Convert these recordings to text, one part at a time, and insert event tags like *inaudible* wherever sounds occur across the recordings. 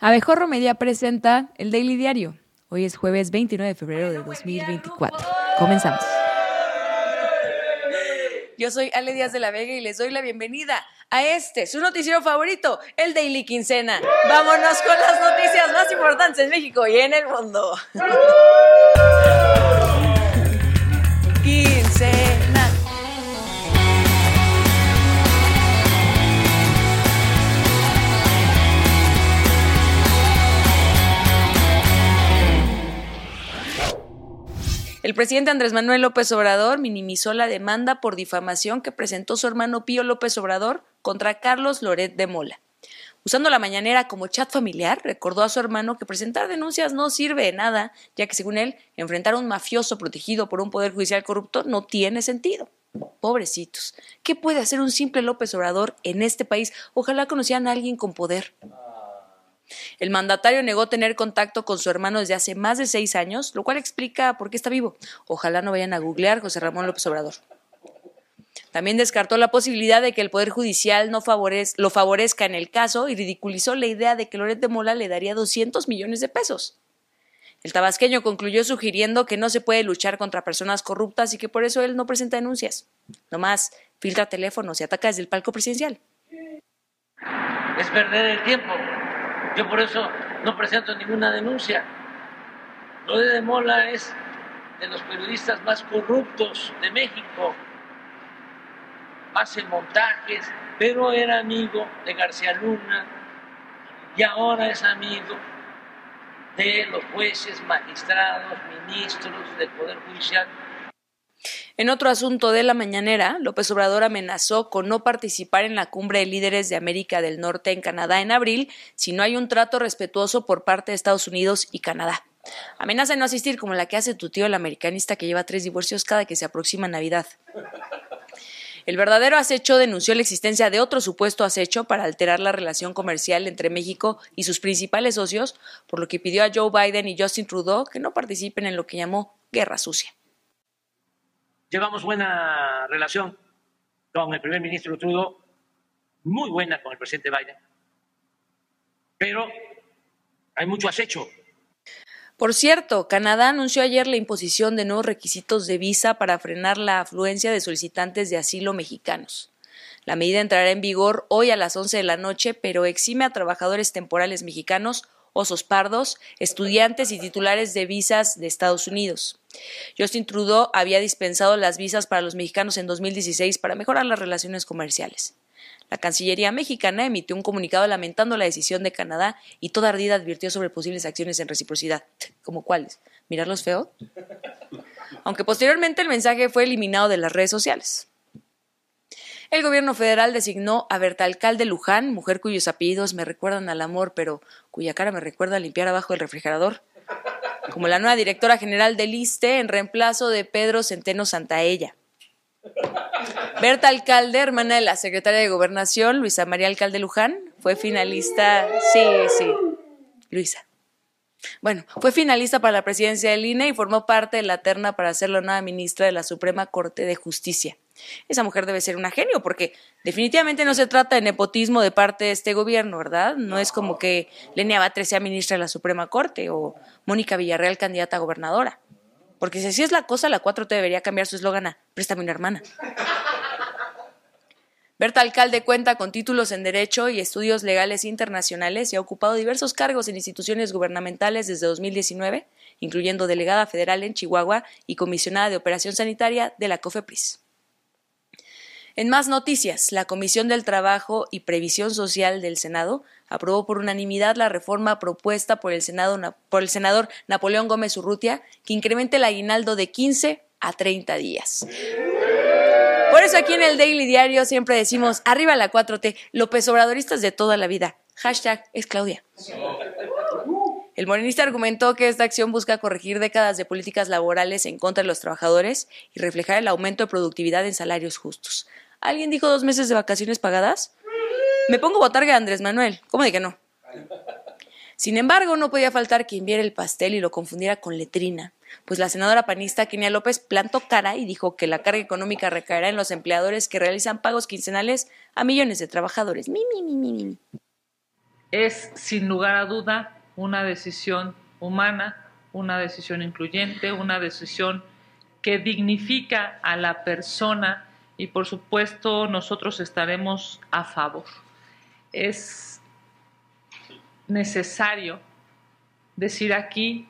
Abejorro Media presenta el Daily Diario. Hoy es jueves 29 de febrero de 2024. Comenzamos. Yo soy Ale Díaz de la Vega y les doy la bienvenida a este, su noticiero favorito, el Daily Quincena. Vámonos con las noticias más importantes en México y en el mundo. El presidente Andrés Manuel López Obrador minimizó la demanda por difamación que presentó su hermano Pío López Obrador contra Carlos Loret de Mola. Usando la mañanera como chat familiar, recordó a su hermano que presentar denuncias no sirve de nada, ya que según él, enfrentar a un mafioso protegido por un poder judicial corrupto no tiene sentido. Pobrecitos, ¿qué puede hacer un simple López Obrador en este país? Ojalá conocieran a alguien con poder. El mandatario negó tener contacto con su hermano desde hace más de seis años, lo cual explica por qué está vivo. Ojalá no vayan a googlear José Ramón López Obrador. También descartó la posibilidad de que el Poder Judicial no lo favorezca en el caso y ridiculizó la idea de que Loret de Mola le daría 200 millones de pesos. El tabasqueño concluyó sugiriendo que no se puede luchar contra personas corruptas y que por eso él no presenta denuncias. Nomás filtra teléfonos y ataca desde el palco presidencial. Es perder el tiempo. Yo por eso no presento ninguna denuncia. Loret de Mola es de los periodistas más corruptos de México. Hace montajes, pero era amigo de García Luna y ahora es amigo de los jueces, magistrados, ministros del Poder Judicial en otro asunto de la mañanera, López Obrador amenazó con no participar en la cumbre de líderes de América del Norte en Canadá en abril si no hay un trato respetuoso por parte de Estados Unidos y Canadá. Amenaza de no asistir como la que hace tu tío el americanista que lleva tres divorcios cada que se aproxima Navidad. El verdadero acecho denunció la existencia de otro supuesto acecho para alterar la relación comercial entre México y sus principales socios, por lo que pidió a Joe Biden y Justin Trudeau que no participen en lo que llamó guerra sucia. Llevamos buena relación con el primer ministro Trudeau, muy buena con el presidente Biden, pero hay mucho acecho. Por cierto, Canadá anunció ayer la imposición de nuevos requisitos de visa para frenar la afluencia de solicitantes de asilo mexicanos. La medida entrará en vigor hoy a las 11 de la noche, pero exime a trabajadores temporales mexicanos osos pardos, estudiantes y titulares de visas de Estados Unidos. Justin Trudeau había dispensado las visas para los mexicanos en 2016 para mejorar las relaciones comerciales. La Cancillería mexicana emitió un comunicado lamentando la decisión de Canadá y toda ardida advirtió sobre posibles acciones en reciprocidad. ¿Como cuáles? ¿Mirarlos feo? Aunque posteriormente el mensaje fue eliminado de las redes sociales. El gobierno federal designó a Berta Alcalde Luján, mujer cuyos apellidos me recuerdan al amor, pero cuya cara me recuerda limpiar abajo del refrigerador, como la nueva directora general del ISTE en reemplazo de Pedro Centeno Santaella. Berta Alcalde, hermana de la secretaria de Gobernación, Luisa María Alcalde Luján, fue finalista. Sí, sí, Luisa. Bueno, fue finalista para la presidencia del INE y formó parte de la terna para ser la nueva ministra de la Suprema Corte de Justicia. Esa mujer debe ser una genio, porque definitivamente no se trata de nepotismo de parte de este gobierno, ¿verdad? No es como que Lenia Batres sea ministra de la Suprema Corte o Mónica Villarreal candidata a gobernadora. Porque si así es la cosa, la 4T debería cambiar su eslogan a Préstame una hermana. Berta Alcalde cuenta con títulos en Derecho y Estudios Legales Internacionales y ha ocupado diversos cargos en instituciones gubernamentales desde 2019, incluyendo delegada federal en Chihuahua y comisionada de Operación Sanitaria de la COFEPRIS. En más noticias, la Comisión del Trabajo y Previsión Social del Senado aprobó por unanimidad la reforma propuesta por el, senador Napoleón Gómez Urrutia, que incremente el aguinaldo de 15 a 30 días. Por eso aquí en el Daily Diario siempre decimos, arriba la 4T, López Obradoristas de toda la vida. Hashtag es Claudia. El morenista argumentó que esta acción busca corregir décadas de políticas laborales en contra de los trabajadores y reflejar el aumento de productividad en salarios justos. ¿Alguien dijo dos meses de vacaciones pagadas? Me pongo botarga a Andrés Manuel. ¿Cómo de que no? Sin embargo, no podía faltar quien viera el pastel y lo confundiera con letrina, pues la senadora panista Kenia López plantó cara y dijo que la carga económica recaerá en los empleadores que realizan pagos quincenales a millones de trabajadores. Mi, mi, mi, es sin lugar a duda una decisión humana, una decisión incluyente, una decisión que dignifica a la persona y por supuesto nosotros estaremos a favor. Es necesario decir aquí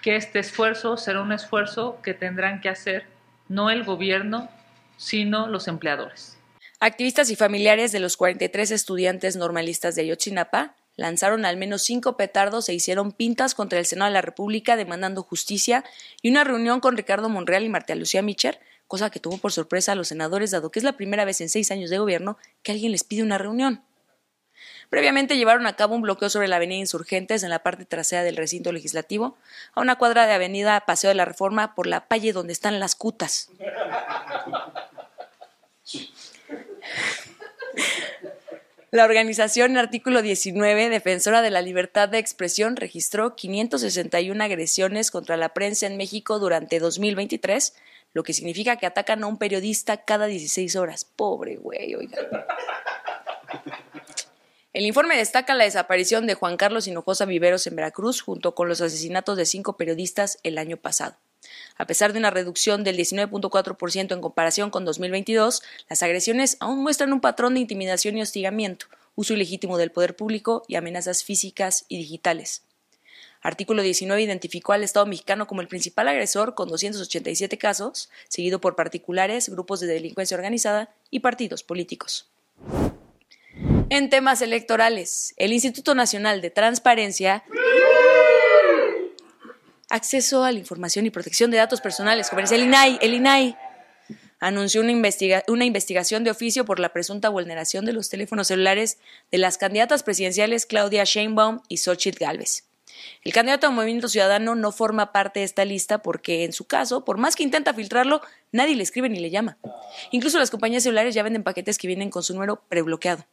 que este esfuerzo será un esfuerzo que tendrán que hacer no el gobierno, sino los empleadores. Activistas y familiares de los 43 estudiantes normalistas de Ayotzinapa lanzaron al menos cinco petardos e hicieron pintas contra el Senado de la República demandando justicia y una reunión con Ricardo Monreal y Marta Lucía Micher, cosa que tuvo por sorpresa a los senadores dado que es la primera vez en seis años de gobierno que alguien les pide una reunión. Previamente llevaron a cabo un bloqueo sobre la avenida Insurgentes en la parte trasera del recinto legislativo, a una cuadra de avenida Paseo de la Reforma por la palle donde están las cutas. La organización Artículo 19, defensora de la libertad de expresión, registró 561 agresiones contra la prensa en México durante 2023, lo que significa que atacan a un periodista cada 16 horas. Pobre güey, oiga. El informe destaca la desaparición de Juan Carlos Hinojosa Viveros en Veracruz junto con los asesinatos de cinco periodistas el año pasado. A pesar de una reducción del 19.4% en comparación con 2022, las agresiones aún muestran un patrón de intimidación y hostigamiento, uso ilegítimo del poder público y amenazas físicas y digitales. Artículo 19 identificó al Estado mexicano como el principal agresor con 287 casos, seguido por particulares, grupos de delincuencia organizada y partidos políticos. En temas electorales, el Instituto Nacional de Transparencia Acceso a la Información y Protección de Datos Personales, el INAI, el INAI anunció una, una, investigación de oficio por la presunta vulneración de los teléfonos celulares de las candidatas presidenciales Claudia Sheinbaum y Xochitl Gálvez. El candidato a Movimiento Ciudadano no forma parte de esta lista porque, en su caso, por más que intenta filtrarlo, nadie le escribe ni le llama. Incluso las compañías celulares ya venden paquetes que vienen con su número prebloqueado.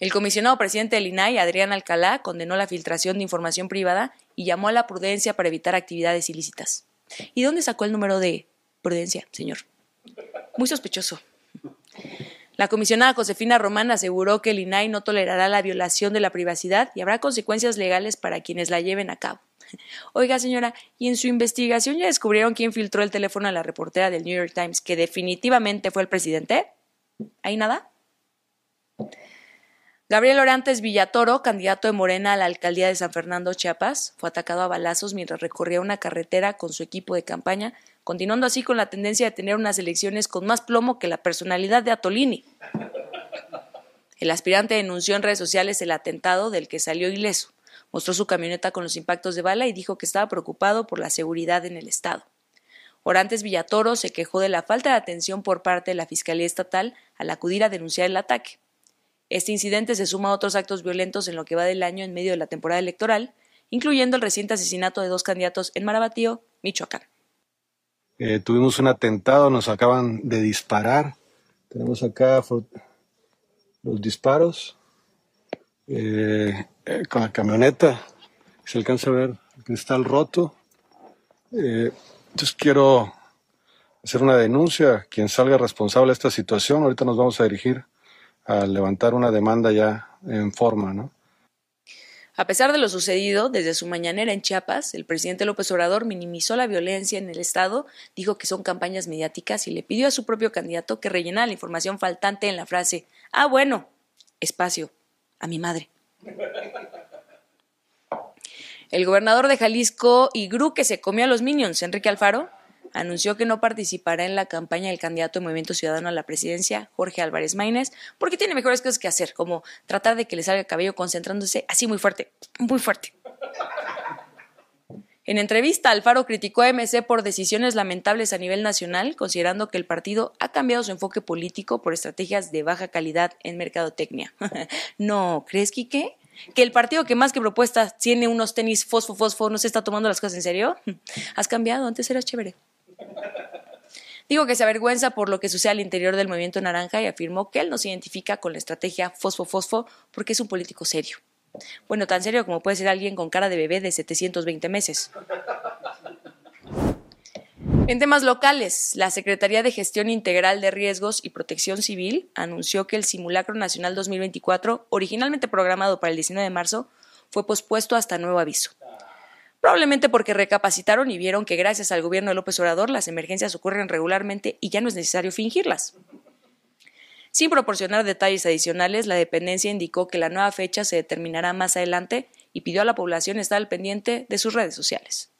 El comisionado presidente del INAI, Adrián Alcalá, condenó la filtración de información privada y llamó a la prudencia para evitar actividades ilícitas. ¿Y dónde sacó el número de prudencia, señor? Muy sospechoso. La comisionada Josefina Román aseguró que el INAI no tolerará la violación de la privacidad y habrá consecuencias legales para quienes la lleven a cabo. *laughs* Oiga, señora, ¿y en su investigación ya descubrieron quién filtró el teléfono a la reportera del New York Times que definitivamente fue el presidente? ¿Hay nada? Gabriel Orantes Villatoro, candidato de Morena a la alcaldía de San Fernando, Chiapas, fue atacado a balazos mientras recorría una carretera con su equipo de campaña, continuando así con la tendencia de tener unas elecciones con más plomo que la personalidad de Atolini. El aspirante denunció en redes sociales el atentado del que salió ileso. Mostró su camioneta con los impactos de bala y dijo que estaba preocupado por la seguridad en el estado. Orantes Villatoro se quejó de la falta de atención por parte de la Fiscalía Estatal al acudir a denunciar el ataque. Este incidente se suma a otros actos violentos en lo que va del año en medio de la temporada electoral, incluyendo el reciente asesinato de dos candidatos en Marabatío, Michoacán. Eh, tuvimos un atentado, nos acaban de disparar. Tenemos acá los disparos eh, eh, con la camioneta. Se alcanza a ver el cristal roto. entonces quiero hacer una denuncia. Quien salga responsable de esta situación, ahorita nos vamos a dirigir a levantar una demanda ya en forma, ¿no? A pesar de lo sucedido, desde su mañanera en Chiapas, el presidente López Obrador minimizó la violencia en el Estado, dijo que son campañas mediáticas y le pidió a su propio candidato que rellenara la información faltante en la frase, ah, bueno, espacio, a mi madre. El gobernador de Jalisco y Gru que se comió a los minions, Enrique Alfaro, anunció que no participará en la campaña del candidato de Movimiento Ciudadano a la presidencia, Jorge Álvarez Maínez, porque tiene mejores cosas que hacer, como tratar de que le salga el cabello concentrándose así muy fuerte, muy fuerte. En entrevista, Alfaro criticó a MC por decisiones lamentables a nivel nacional, considerando que el partido ha cambiado su enfoque político por estrategias de baja calidad en mercadotecnia. *laughs* no, ¿crees, Quique? que el partido que más que propuestas tiene unos tenis fosfo fosfo no se está tomando las cosas en serio. *laughs* Has cambiado, antes eras chévere. Digo que se avergüenza por lo que sucede al interior del movimiento naranja y afirmó que él no se identifica con la estrategia fosfo-fosfo porque es un político serio. Bueno, tan serio como puede ser alguien con cara de bebé de 720 meses. En temas locales, la Secretaría de Gestión Integral de Riesgos y Protección Civil anunció que el Simulacro Nacional 2024, originalmente programado para el 19 de marzo, fue pospuesto hasta nuevo aviso. Probablemente porque recapacitaron y vieron que gracias al gobierno de López Obrador las emergencias ocurren regularmente y ya no es necesario fingirlas. Sin proporcionar detalles adicionales, la dependencia indicó que la nueva fecha se determinará más adelante y pidió a la población estar al pendiente de sus redes sociales.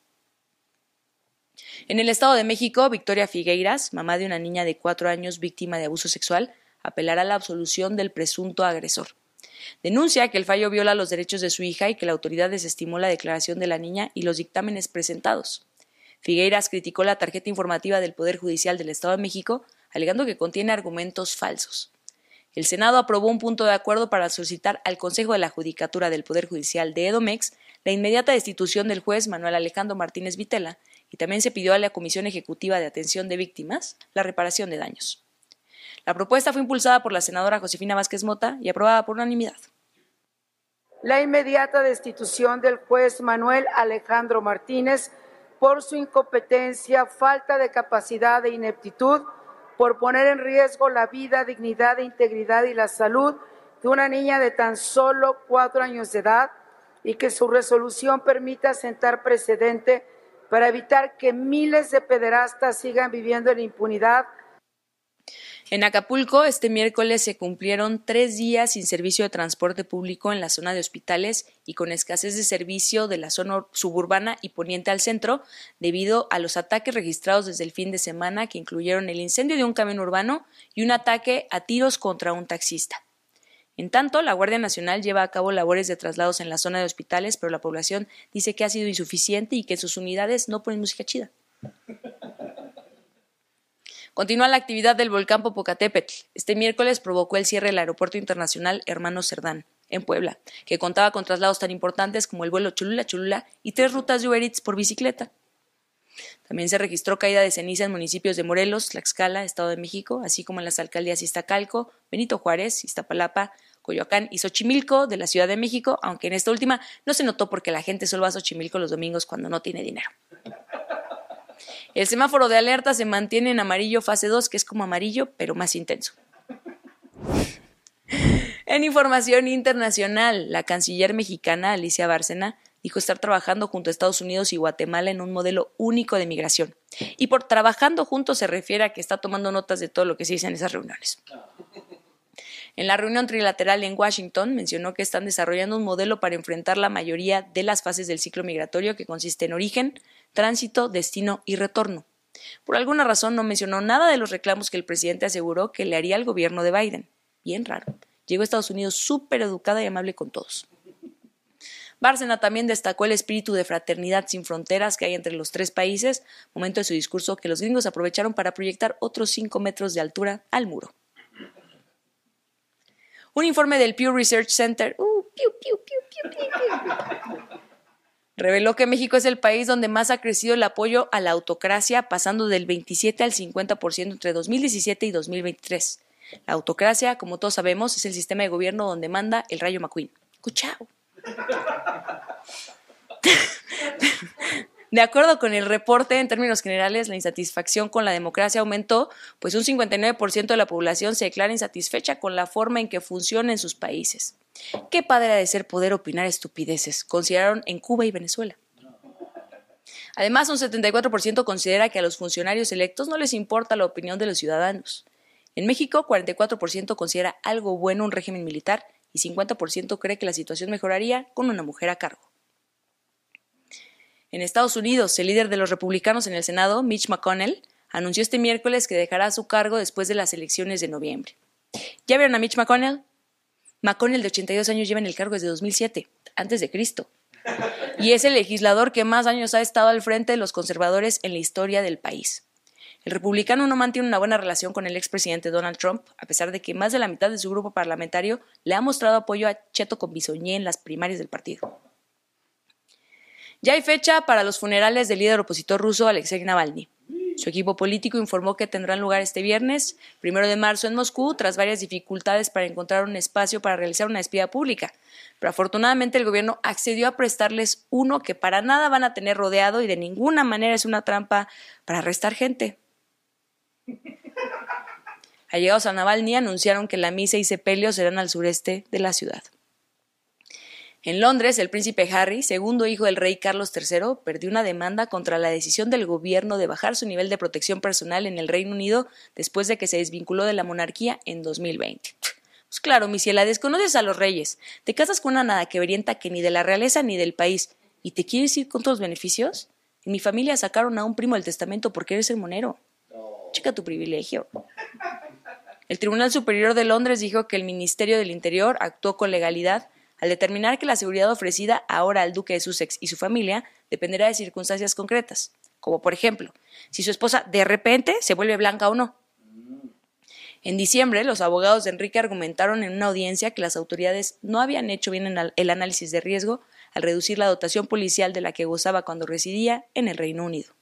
En el Estado de México, Victoria Figueiras, mamá de una niña de cuatro años víctima de abuso sexual, apelará a la absolución del presunto agresor. Denuncia que el fallo viola los derechos de su hija y que la autoridad desestimó la declaración de la niña y los dictámenes presentados. Figueiras criticó la tarjeta informativa del Poder Judicial del Estado de México, alegando que contiene argumentos falsos. El Senado aprobó un punto de acuerdo para solicitar al Consejo de la Judicatura del Poder Judicial de Edomex la inmediata destitución del juez Manuel Alejandro Martínez Vitela y también se pidió a la Comisión Ejecutiva de Atención de Víctimas la reparación de daños. La propuesta fue impulsada por la senadora Josefina Vázquez Mota y aprobada por unanimidad. La inmediata destitución del juez Manuel Alejandro Martínez por su incompetencia, falta de capacidad e ineptitud, por poner en riesgo la vida, dignidad, e integridad y la salud de una niña de tan solo cuatro años de edad y que su resolución permita sentar precedente para evitar que miles de pederastas sigan viviendo en impunidad. En Acapulco, este miércoles se cumplieron tres días sin servicio de transporte público en la zona de hospitales y con escasez de servicio de la zona suburbana y poniente al centro, debido a los ataques registrados desde el fin de semana que incluyeron el incendio de un camión urbano y un ataque a tiros contra un taxista. En tanto, la Guardia Nacional lleva a cabo labores de traslados en la zona de hospitales, pero la población dice que ha sido insuficiente y que sus unidades no ponen música chida. Continúa la actividad del volcán Popocatépetl. Este miércoles provocó el cierre del Aeropuerto Internacional Hermano Cerdán, en Puebla, que contaba con traslados tan importantes como el vuelo Cholula-Cholula y tres rutas de Uber Eats por bicicleta. También se registró caída de ceniza en municipios de Morelos, Tlaxcala, Estado de México, así como en las alcaldías Iztacalco, Benito Juárez, Iztapalapa, Coyoacán y Xochimilco de la Ciudad de México, aunque en esta última no se notó porque la gente solo va a Xochimilco los domingos cuando no tiene dinero. El semáforo de alerta se mantiene en amarillo fase 2, que es como amarillo, pero más intenso. *laughs* En información internacional, la canciller mexicana Alicia Bárcena dijo estar trabajando junto a Estados Unidos y Guatemala en un modelo único de migración. Y por trabajando juntos se refiere a que está tomando notas de todo lo que se dice en esas reuniones. En la reunión trilateral en Washington mencionó que están desarrollando un modelo para enfrentar la mayoría de las fases del ciclo migratorio que consiste en origen, tránsito, destino y retorno. Por alguna razón no mencionó nada de los reclamos que el presidente aseguró que le haría al gobierno de Biden. Bien raro. Llegó a Estados Unidos súper educada y amable con todos. Bárcena también destacó el espíritu de fraternidad sin fronteras que hay entre los tres países, momento de su discurso que los gringos aprovecharon para proyectar otros cinco metros de altura al muro. Un informe del Pew Research Center uh, reveló que México es el país donde más ha crecido el apoyo a la autocracia, pasando del 27 al 50% entre 2017 y 2023. La autocracia, como todos sabemos, es el sistema de gobierno donde manda el Rayo McQueen. ¡Cuchao! De acuerdo con el reporte, en términos generales, la insatisfacción con la democracia aumentó, pues un 59% de la población se declara insatisfecha con la forma en que funciona en sus países. Qué padre de ser poder opinar estupideces, consideraron en Cuba y Venezuela. Además, un 74% considera que a los funcionarios electos no les importa la opinión de los ciudadanos. En México, 44% considera algo bueno un régimen militar y 50% cree que la situación mejoraría con una mujer a cargo. En Estados Unidos, el líder de los republicanos en el Senado, Mitch McConnell, anunció este miércoles que dejará su cargo después de las elecciones de noviembre. ¿Ya vieron a Mitch McConnell? McConnell, de 82 años, lleva en el cargo desde 2007, antes de Cristo. Y es el legislador que más años ha estado al frente de los conservadores en la historia del país. El republicano no mantiene una buena relación con el expresidente Donald Trump, a pesar de que más de la mitad de su grupo parlamentario le ha mostrado apoyo a Cheto con Bisoñé en las primarias del partido. Ya hay fecha para los funerales del líder opositor ruso Alexei Navalny. Su equipo político informó que tendrán lugar este viernes, primero de marzo, en Moscú, tras varias dificultades para encontrar un espacio para realizar una despida pública. Pero afortunadamente el gobierno accedió a prestarles uno que para nada van a tener rodeado y de ninguna manera es una trampa para arrestar gente. Allegados a Navalny anunciaron que la misa y sepelio serán al sureste de la ciudad. En Londres, el príncipe Harry, segundo hijo del rey Carlos III, perdió una demanda contra la decisión del gobierno de bajar su nivel de protección personal en el Reino Unido después de que se desvinculó de la monarquía en 2020. Pues claro, mi ciela, desconoces a los reyes, te casas con una nada que verienta que ni de la realeza ni del país, y te quieres ir con todos los beneficios. En mi familia sacaron a un primo del testamento porque eres el monero. Chica tu privilegio. El Tribunal Superior de Londres dijo que el Ministerio del Interior actuó con legalidad al determinar que la seguridad ofrecida ahora al duque de Sussex y su familia dependerá de circunstancias concretas, como por ejemplo, si su esposa de repente se vuelve blanca o no. En diciembre, los abogados de Enrique argumentaron en una audiencia que las autoridades no habían hecho bien el análisis de riesgo al reducir la dotación policial de la que gozaba cuando residía en el Reino Unido.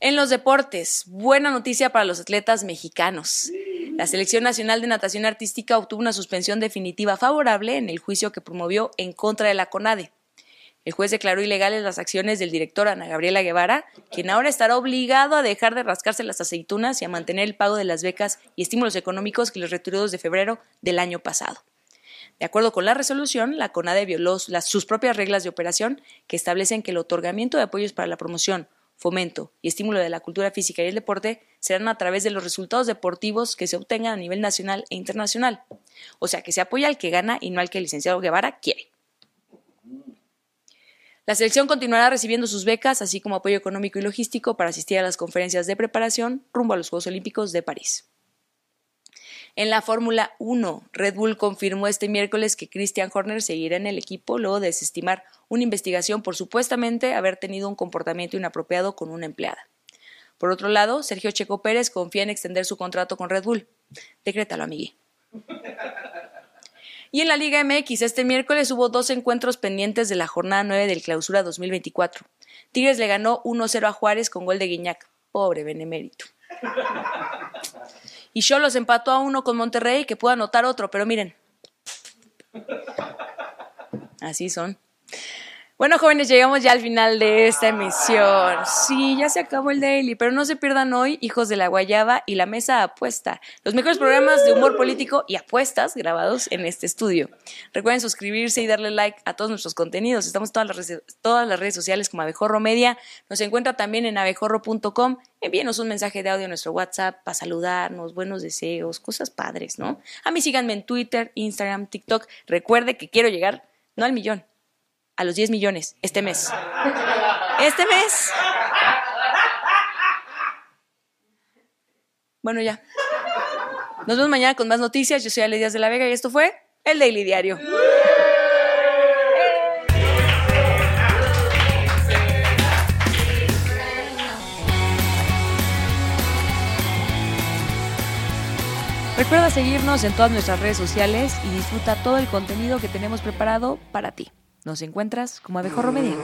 En los deportes, buena noticia para los atletas mexicanos. La Selección Nacional de Natación Artística obtuvo una suspensión definitiva favorable en el juicio que promovió en contra de la CONADE. El juez declaró ilegales las acciones del director Ana Gabriela Guevara, quien ahora estará obligado a dejar de rascarse las aceitunas y a mantener el pago de las becas y estímulos económicos que les retiró desde febrero del año pasado. De acuerdo con la resolución, la CONADE violó sus propias reglas de operación que establecen que el otorgamiento de apoyos para la promoción, fomento y estímulo de la cultura física y el deporte serán a través de los resultados deportivos que se obtengan a nivel nacional e internacional. O sea, que se apoya al que gana y no al que el licenciado Guevara quiere. La selección continuará recibiendo sus becas, así como apoyo económico y logístico para asistir a las conferencias de preparación rumbo a los Juegos Olímpicos de París. En la Fórmula 1, Red Bull confirmó este miércoles que Christian Horner seguirá en el equipo luego de desestimar una investigación por supuestamente haber tenido un comportamiento inapropiado con una empleada. Por otro lado, Sergio Checo Pérez confía en extender su contrato con Red Bull. Decrétalo, amigui. Y en la Liga MX, este miércoles hubo dos encuentros pendientes de la jornada 9 del Clausura 2024. Tigres le ganó 1-0 a Juárez con gol de Guiñac. Pobre benemérito. Y Cholos empató a uno con Monterrey, que pudo anotar otro, pero miren. Así son. Bueno, jóvenes, llegamos ya al final de esta emisión. Sí, ya se acabó el daily, pero no se pierdan hoy Hijos de la Guayaba y la Mesa Apuesta, los mejores programas de humor político y apuestas grabados en este estudio. Recuerden suscribirse y darle like a todos nuestros contenidos. Estamos en todas las, redes, todas las redes sociales como Abejorro Media. Nos encuentra también en abejorro.com. Envíenos un mensaje de audio a nuestro WhatsApp para saludarnos, buenos deseos, cosas padres, ¿no? A mí síganme en Twitter, Instagram, TikTok. Recuerde que quiero llegar, no al millón, a los 10 millones este mes. Este mes. Bueno, ya. Nos vemos mañana con más noticias. Yo soy Ale Díaz de la Vega y esto fue el Daily Diario. Recuerda seguirnos en todas nuestras redes sociales y disfruta todo el contenido que tenemos preparado para ti. Nos encuentras como Abejorro Media.